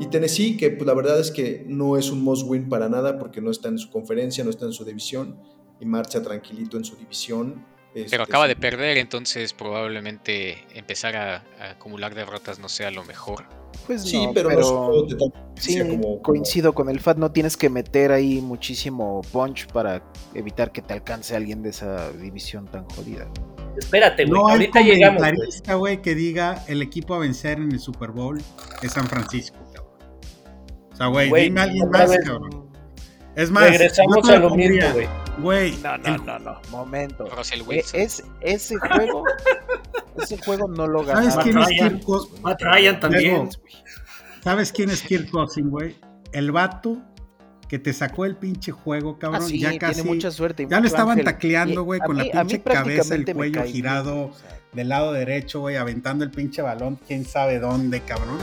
Y Tennessee, que pues, la verdad es que no es un must win para nada porque no está en su conferencia, no está en su división y marcha tranquilito en su división. Pero Este, acaba de perder, entonces probablemente empezar a, a acumular derrotas no sea lo mejor. Pues Sí, no, pero, no Sí, como- como- coincido con el FAT, no tienes que meter ahí muchísimo punch para evitar que te alcance alguien de esa división tan jodida. Espérate, güey. No hay Ahorita llegamos. güey. comentarista, güey, que diga el equipo a vencer en el Super Bowl es San Francisco. O sea, güey, dime a alguien más, vez cabrón. Es más, Regresamos a lo mismo, güey. Güey, No, no, el- no, no, momento. E-. Es, ese juego, ese juego no lo ¿Sabes ganaron. quién es Ryan. Kirk Cousins? Matt Ryan también. ¿Sabes quién es Kirk Cousins, güey? El vato que te sacó el pinche juego, Ah, cabrón. sí, ya casi. tiene mucha suerte. ya lo estaban ángel. tacleando, güey, con mí- la pinche cabeza, el cuello girado o sea, del lado derecho, güey, aventando el pinche balón, quién sabe dónde, cabrón.